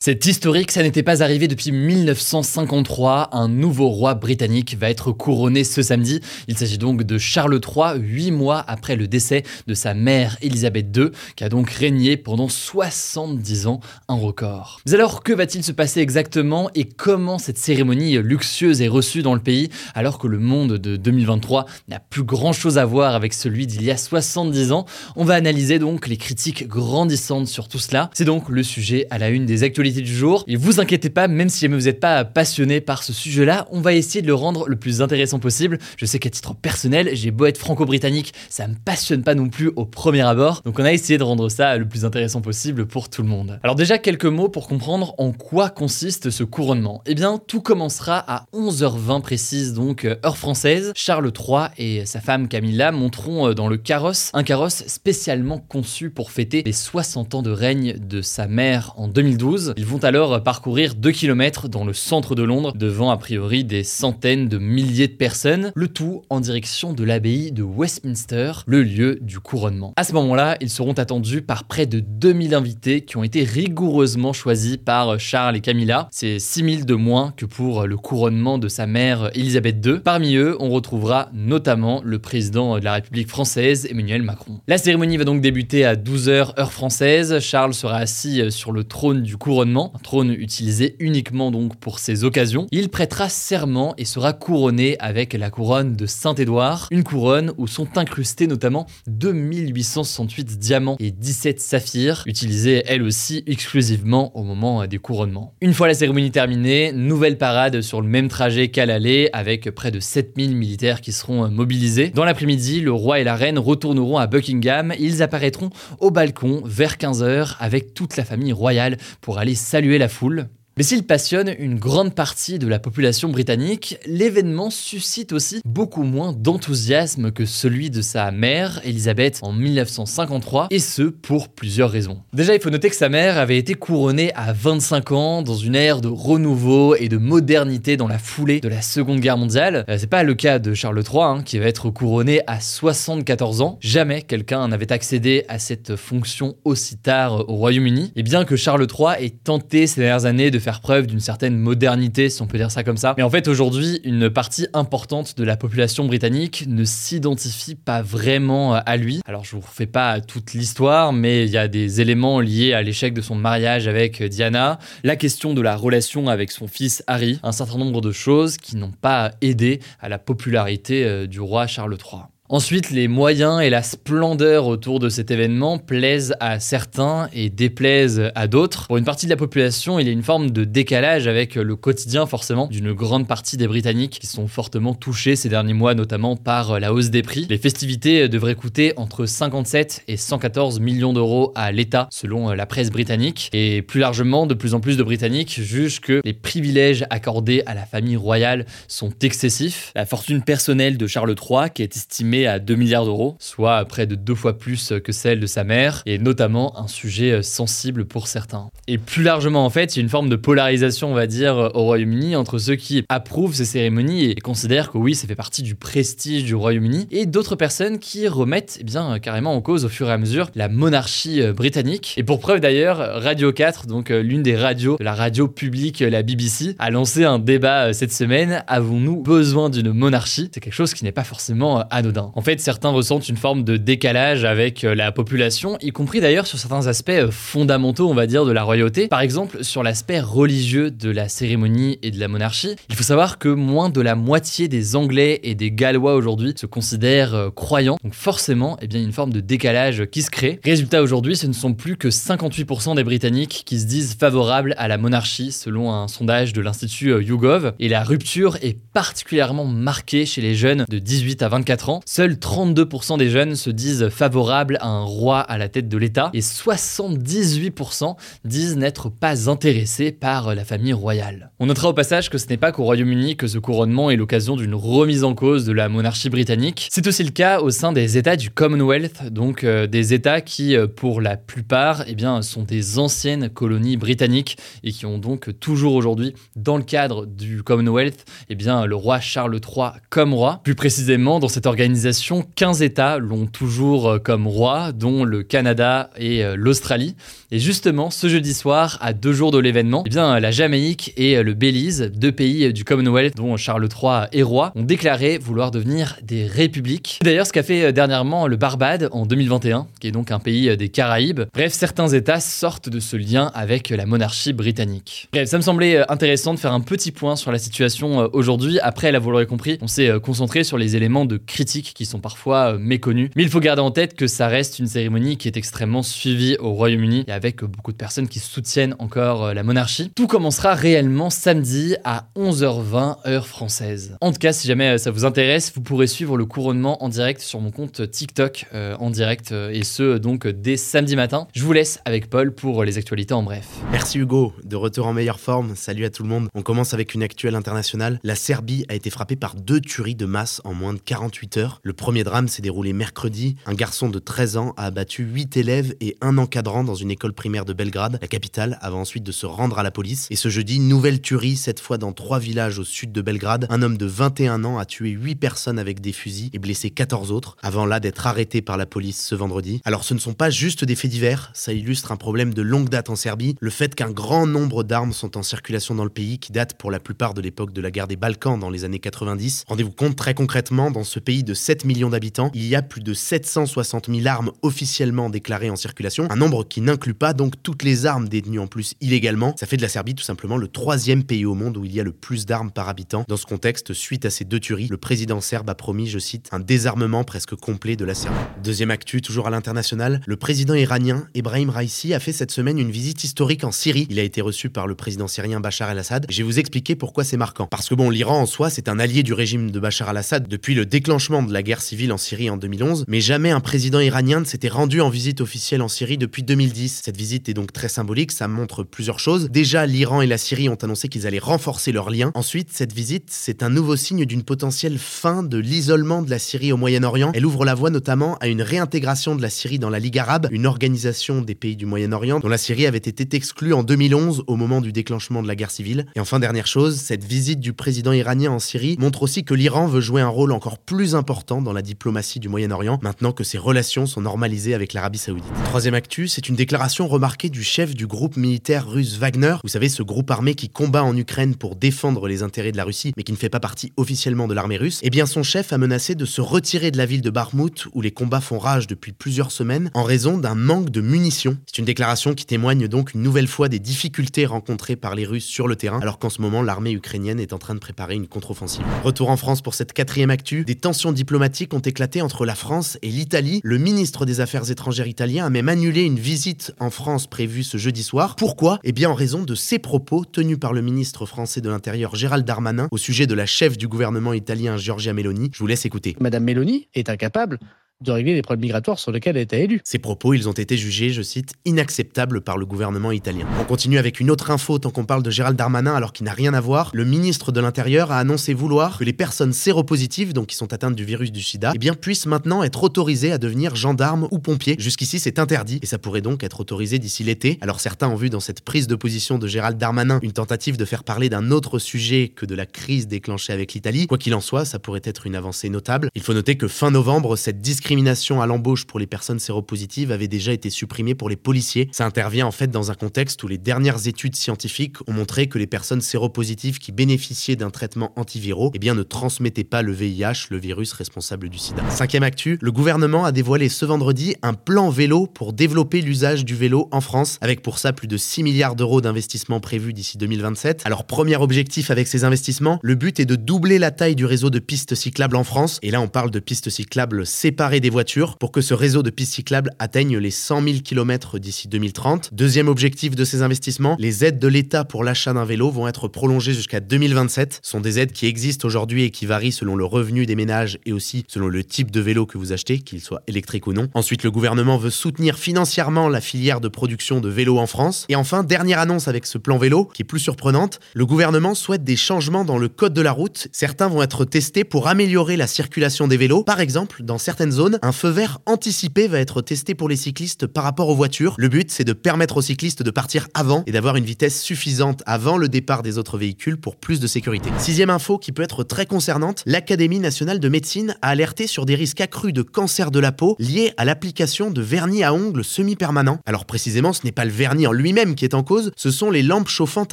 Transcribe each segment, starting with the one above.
C'est historique, ça n'était pas arrivé depuis 1953. Un nouveau roi britannique va être couronné ce samedi. Il s'agit donc de Charles III, huit mois après le décès de sa mère Elisabeth II, qui a donc régné pendant 70 ans, un record. Mais alors, que va-t-il se passer exactement et comment cette cérémonie luxueuse est reçue dans le pays alors que le monde de 2023 n'a plus grand-chose à voir avec celui d'il y a 70 ans? On va analyser donc les critiques grandissantes sur tout cela. C'est donc le sujet à la une des actualités du jour. Et vous inquiétez pas, même si vous n'êtes pas passionné par ce sujet-là, on va essayer de le rendre le plus intéressant possible. Je sais qu'à titre personnel, j'ai beau être franco-britannique, ça me passionne pas non plus au premier abord. Donc on a essayé de rendre ça le plus intéressant possible pour tout le monde. Alors déjà quelques mots pour comprendre en quoi consiste ce couronnement. Eh bien, tout commencera à 11h20 précise, donc euh, heure française. Charles III et sa femme Camilla monteront euh, dans le carrosse, un carrosse spécialement conçu pour fêter les 60 ans de règne de sa mère en 2012. Ils vont alors parcourir 2 km dans le centre de Londres, devant a priori des centaines de milliers de personnes, le tout en direction de l'abbaye de Westminster, le lieu du couronnement. À ce moment-là, ils seront attendus par près de 2000 invités qui ont été rigoureusement choisis par Charles et Camilla. C'est 6000 de moins que pour le couronnement de sa mère Elisabeth II. Parmi eux, on retrouvera notamment le président de la République française, Emmanuel Macron. La cérémonie va donc débuter à 12h heure française. Charles sera assis sur le trône du couronnement un trône utilisé uniquement donc pour ces occasions. Il prêtera serment et sera couronné avec la couronne de Saint-Édouard, une couronne où sont incrustés notamment 2868 diamants et 17 saphirs, utilisés elles aussi exclusivement au moment des couronnements. Une fois la cérémonie terminée, nouvelle parade sur le même trajet qu'à l'aller avec près de 7000 militaires qui seront mobilisés. Dans l'après-midi, le roi et la reine retourneront à Buckingham. Ils apparaîtront au balcon vers 15h avec toute la famille royale pour aller saluer la foule. Mais s'il passionne une grande partie de la population britannique, l'événement suscite aussi beaucoup moins d'enthousiasme que celui de sa mère, Elisabeth, en 1953, et ce pour plusieurs raisons. Déjà, il faut noter que sa mère avait été couronnée à 25 ans dans une ère de renouveau et de modernité dans la foulée de la Seconde Guerre mondiale. Euh, c'est pas le cas de Charles III, hein, qui va être couronné à 74 ans. Jamais quelqu'un n'avait accédé à cette fonction aussi tard au Royaume-Uni. Et bien que Charles III ait tenté ces dernières années de faire faire preuve d'une certaine modernité, si on peut dire ça comme ça. Mais en fait, aujourd'hui, une partie importante de la population britannique ne s'identifie pas vraiment à lui. Alors, je vous refais pas toute l'histoire, mais il y a des éléments liés à l'échec de son mariage avec Diana, la question de la relation avec son fils Harry, un certain nombre de choses qui n'ont pas aidé à la popularité euh, du roi Charles III. Ensuite, les moyens et la splendeur autour de cet événement plaisent à certains et déplaisent à d'autres. Pour une partie de la population, il y a une forme de décalage avec le quotidien forcément d'une grande partie des Britanniques qui sont fortement touchés ces derniers mois, notamment par la hausse des prix. Les festivités devraient coûter entre 57 et 114 millions d'euros à l'État, selon la presse britannique. Et plus largement, de plus en plus de Britanniques jugent que les privilèges accordés à la famille royale sont excessifs. La fortune personnelle de Charles III, qui est estimée à 2 milliards d'euros, soit près de deux fois plus que celle de sa mère, et notamment un sujet sensible pour certains. Et plus largement, en fait, il y a une forme de polarisation, on va dire, au Royaume-Uni entre ceux qui approuvent ces cérémonies et considèrent que oui, ça fait partie du prestige du Royaume-Uni, et d'autres personnes qui remettent eh bien, carrément en cause au fur et à mesure la monarchie euh, britannique. Et pour preuve d'ailleurs, Radio 4, donc euh, l'une des radios la radio publique, la BBC, a lancé un débat euh, cette semaine. Avons-nous besoin d'une monarchie? C'est quelque chose qui n'est pas forcément anodin. En fait, certains ressentent une forme de décalage avec euh, la population, y compris d'ailleurs sur certains aspects euh, fondamentaux, on va dire, de la royauté. Par exemple, sur l'aspect religieux de la cérémonie et de la monarchie. Il faut savoir que moins de la moitié des Anglais et des Gallois aujourd'hui se considèrent euh, croyants. Donc forcément, eh bien, une forme de décalage qui se crée. Résultat aujourd'hui, ce ne sont plus que 58% des Britanniques qui se disent favorables à la monarchie, selon un sondage de l'Institut YouGov. Et la rupture est particulièrement marquée chez les jeunes de 18 à 24 ans seuls 32% des jeunes se disent favorables à un roi à la tête de l'État et 78% disent n'être pas intéressés par la famille royale. On notera au passage que ce n'est pas qu'au Royaume-Uni que ce couronnement est l'occasion d'une remise en cause de la monarchie britannique. C'est aussi le cas au sein des États du Commonwealth, donc euh, des États qui, euh, pour la plupart, eh sont des anciennes colonies britanniques et qui ont donc toujours aujourd'hui, dans le cadre du Commonwealth, eh le roi Charles III comme roi. Plus précisément, dans cette organisation, 15 États l'ont toujours euh, comme roi, dont le Canada et l'Australie. Et justement, ce jeudi soir, à deux jours de l'événement, eh bien, la Jamaïque et le Belize, deux pays du Commonwealth dont Charles III est roi, ont déclaré vouloir devenir des républiques. D'ailleurs, ce qu'a fait dernièrement le Barbade en 2021, qui est donc un pays des Caraïbes. Bref, certains États sortent de ce lien avec la monarchie britannique. Bref, ça me semblait intéressant de faire un petit point sur la situation euh, aujourd'hui. Après, là, vous l'aurez compris, on s'est euh, concentré sur les éléments de critique qui sont parfois euh, méconnus. Mais il faut garder en tête que ça reste une cérémonie qui est extrêmement suivie au Royaume-Uni et avec beaucoup de personnes qui soutiennent encore la monarchie. Tout commencera réellement samedi à 11h20 heure française. En tout cas, si jamais ça vous intéresse, vous pourrez suivre le couronnement en direct sur mon compte TikTok en direct et ce donc dès samedi matin. Je vous laisse avec Paul pour les actualités en bref. Merci Hugo, de retour en meilleure forme. Salut à tout le monde. On commence avec une actuelle internationale. La Serbie a été frappée par deux tueries de masse en moins de 48 heures. Le premier drame s'est déroulé mercredi. Un garçon de 13 ans a abattu 8 élèves et un encadrant dans une école primaire de Belgrade, la capitale, avant ensuite de se rendre à la police. Et ce jeudi, nouvelle tuerie, cette fois dans trois villages au sud de Belgrade. Un homme de 21 ans a tué 8 personnes avec des fusils et blessé 14 autres, avant là d'être arrêté par la police ce vendredi. Alors ce ne sont pas juste des faits divers, ça illustre un problème de longue date en Serbie, le fait qu'un grand nombre d'armes sont en circulation dans le pays qui date pour la plupart de l'époque de la guerre des Balkans dans les années 90. Rendez-vous compte très concrètement, dans ce pays de 7 millions d'habitants, il y a plus de 760 000 armes officiellement déclarées en circulation, un nombre qui n'inclut pas donc toutes les armes détenues en plus illégalement. Ça fait de la Serbie tout simplement le troisième pays au monde où il y a le plus d'armes par habitant. Dans ce contexte, suite à ces deux tueries, le président serbe a promis, je cite, un désarmement presque complet de la Serbie. Deuxième actu, toujours à l'international, le président iranien Ebrahim Raisi a fait cette semaine une visite historique en Syrie. Il a été reçu par le président syrien Bachar el-Assad. Je vais vous expliquer pourquoi c'est marquant. Parce que bon, l'Iran en soi, c'est un allié du régime de Bachar el-Assad depuis le déclenchement de la guerre civile en Syrie en 2011, mais jamais un président iranien ne s'était rendu en visite officielle en Syrie depuis 2010. Cette visite est donc très symbolique, ça montre plusieurs choses. Déjà, l'Iran et la Syrie ont annoncé qu'ils allaient renforcer leurs liens. Ensuite, cette visite, c'est un nouveau signe d'une potentielle fin de l'isolement de la Syrie au Moyen-Orient. Elle ouvre la voie notamment à une réintégration de la Syrie dans la Ligue arabe, une organisation des pays du Moyen-Orient dont la Syrie avait été exclue en 2011 au moment du déclenchement de la guerre civile. Et enfin, dernière chose, cette visite du président iranien en Syrie montre aussi que l'Iran veut jouer un rôle encore plus important dans la diplomatie du Moyen-Orient maintenant que ses relations sont normalisées avec l'Arabie saoudite. Troisième actu, c'est une déclaration remarquée du chef du groupe militaire russe Wagner. Vous savez, ce groupe armé qui combat en Ukraine pour défendre les intérêts de la Russie, mais qui ne fait pas partie officiellement de l'armée russe. Eh bien, son chef a menacé de se retirer de la ville de Barmout, où les combats font rage depuis plusieurs semaines, en raison d'un manque de munitions. C'est une déclaration qui témoigne donc une nouvelle fois des difficultés rencontrées par les Russes sur le terrain, alors qu'en ce moment, l'armée ukrainienne est en train de préparer une contre-offensive. Retour en France pour cette quatrième actu. Des tensions diplomatiques ont éclaté entre la France et l'Italie. Le ministre des Affaires étrangères italien a même annulé une visite en France prévue ce jeudi soir. Pourquoi? Eh bien, en raison de ses propos tenus par le ministre français de l'Intérieur Gérald Darmanin au sujet de la chef du gouvernement italien Giorgia Meloni. Je vous laisse écouter. Madame Meloni est incapable de régler les problèmes migratoires sur lesquels elle été élue. Ces propos, ils ont été jugés, je cite, inacceptables par le gouvernement italien. On continue avec une autre info tant qu'on parle de Gérald Darmanin alors qu'il n'a rien à voir. Le ministre de l'Intérieur a annoncé vouloir que les personnes séropositives, donc qui sont atteintes du virus du sida, eh bien, puissent maintenant être autorisées à devenir gendarmes ou pompiers. Jusqu'ici, c'est interdit et ça pourrait donc être autorisé d'ici l'été. Alors certains ont vu dans cette prise de position de Gérald Darmanin une tentative de faire parler d'un autre sujet que de la crise déclenchée avec l'Italie. Quoi qu'il en soit, ça pourrait être une avancée notable. Il faut noter que fin novembre, cette discrimination discrimination à l'embauche pour les personnes séropositives avait déjà été supprimée pour les policiers. Ça intervient en fait dans un contexte où les dernières études scientifiques ont montré que les personnes séropositives qui bénéficiaient d'un traitement antiviraux eh bien, ne transmettaient pas le VIH, le virus responsable du sida. Cinquième actu, le gouvernement a dévoilé ce vendredi un plan vélo pour développer l'usage du vélo en France, avec pour ça plus de 6 milliards d'euros d'investissements prévus d'ici 2027. Alors premier objectif avec ces investissements, le but est de doubler la taille du réseau de pistes cyclables en France, et là on parle de pistes cyclables séparées des voitures pour que ce réseau de pistes cyclables atteigne les 100 000 km d'ici 2030. Deuxième objectif de ces investissements, les aides de l'État pour l'achat d'un vélo vont être prolongées jusqu'à 2027. Ce sont des aides qui existent aujourd'hui et qui varient selon le revenu des ménages et aussi selon le type de vélo que vous achetez, qu'il soit électrique ou non. Ensuite, le gouvernement veut soutenir financièrement la filière de production de vélos en France. Et enfin, dernière annonce avec ce plan vélo, qui est plus surprenante, le gouvernement souhaite des changements dans le code de la route. Certains vont être testés pour améliorer la circulation des vélos. Par exemple, dans certaines zones, un feu vert anticipé va être testé pour les cyclistes par rapport aux voitures. Le but, c'est de permettre aux cyclistes de partir avant et d'avoir une vitesse suffisante avant le départ des autres véhicules pour plus de sécurité. Sixième info qui peut être très concernante, l'Académie nationale de médecine a alerté sur des risques accrus de cancer de la peau liés à l'application de vernis à ongles semi-permanents. Alors précisément, ce n'est pas le vernis en lui-même qui est en cause, ce sont les lampes chauffantes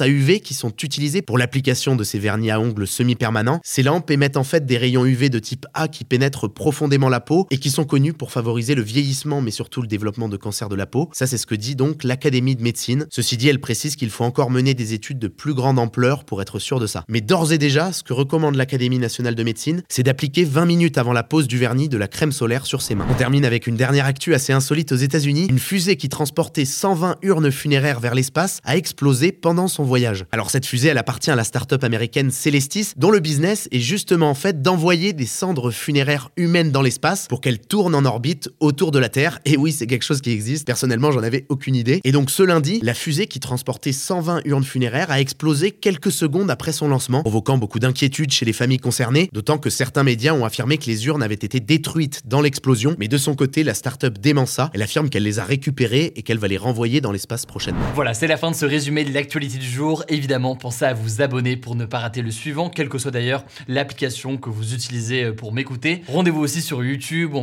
à UV qui sont utilisées pour l'application de ces vernis à ongles semi-permanents. Ces lampes émettent en fait des rayons UV de type A qui pénètrent profondément la peau et qui sont connus pour favoriser le vieillissement mais surtout le développement de cancer de la peau. Ça c'est ce que dit donc l'Académie de médecine. Ceci dit, elle précise qu'il faut encore mener des études de plus grande ampleur pour être sûr de ça. Mais d'ores et déjà, ce que recommande l'Académie nationale de médecine, c'est d'appliquer 20 minutes avant la pose du vernis de la crème solaire sur ses mains. On termine avec une dernière actu assez insolite aux États-Unis. Une fusée qui transportait 120 urnes funéraires vers l'espace a explosé pendant son voyage. Alors cette fusée, elle appartient à la start-up américaine Celestis, dont le business est justement en fait d'envoyer des cendres funéraires humaines dans l'espace pour qu'elles tournent en orbite autour de la Terre. Et oui, c'est quelque chose qui existe. Personnellement, j'en avais aucune idée. Et donc ce lundi, la fusée qui transportait 120 urnes funéraires a explosé quelques secondes après son lancement, provoquant beaucoup d'inquiétude chez les familles concernées, d'autant que certains médias ont affirmé que les urnes avaient été détruites dans l'explosion. Mais de son côté, la start-up dément ça. Elle affirme qu'elle les a récupérées et qu'elle va les renvoyer dans l'espace prochainement. Voilà, c'est la fin de ce résumé de l'actualité du jour. Évidemment, pensez à vous abonner pour ne pas rater le suivant, quelle que soit d'ailleurs l'application que vous utilisez euh, pour m'écouter. Rendez-vous aussi sur YouTube ou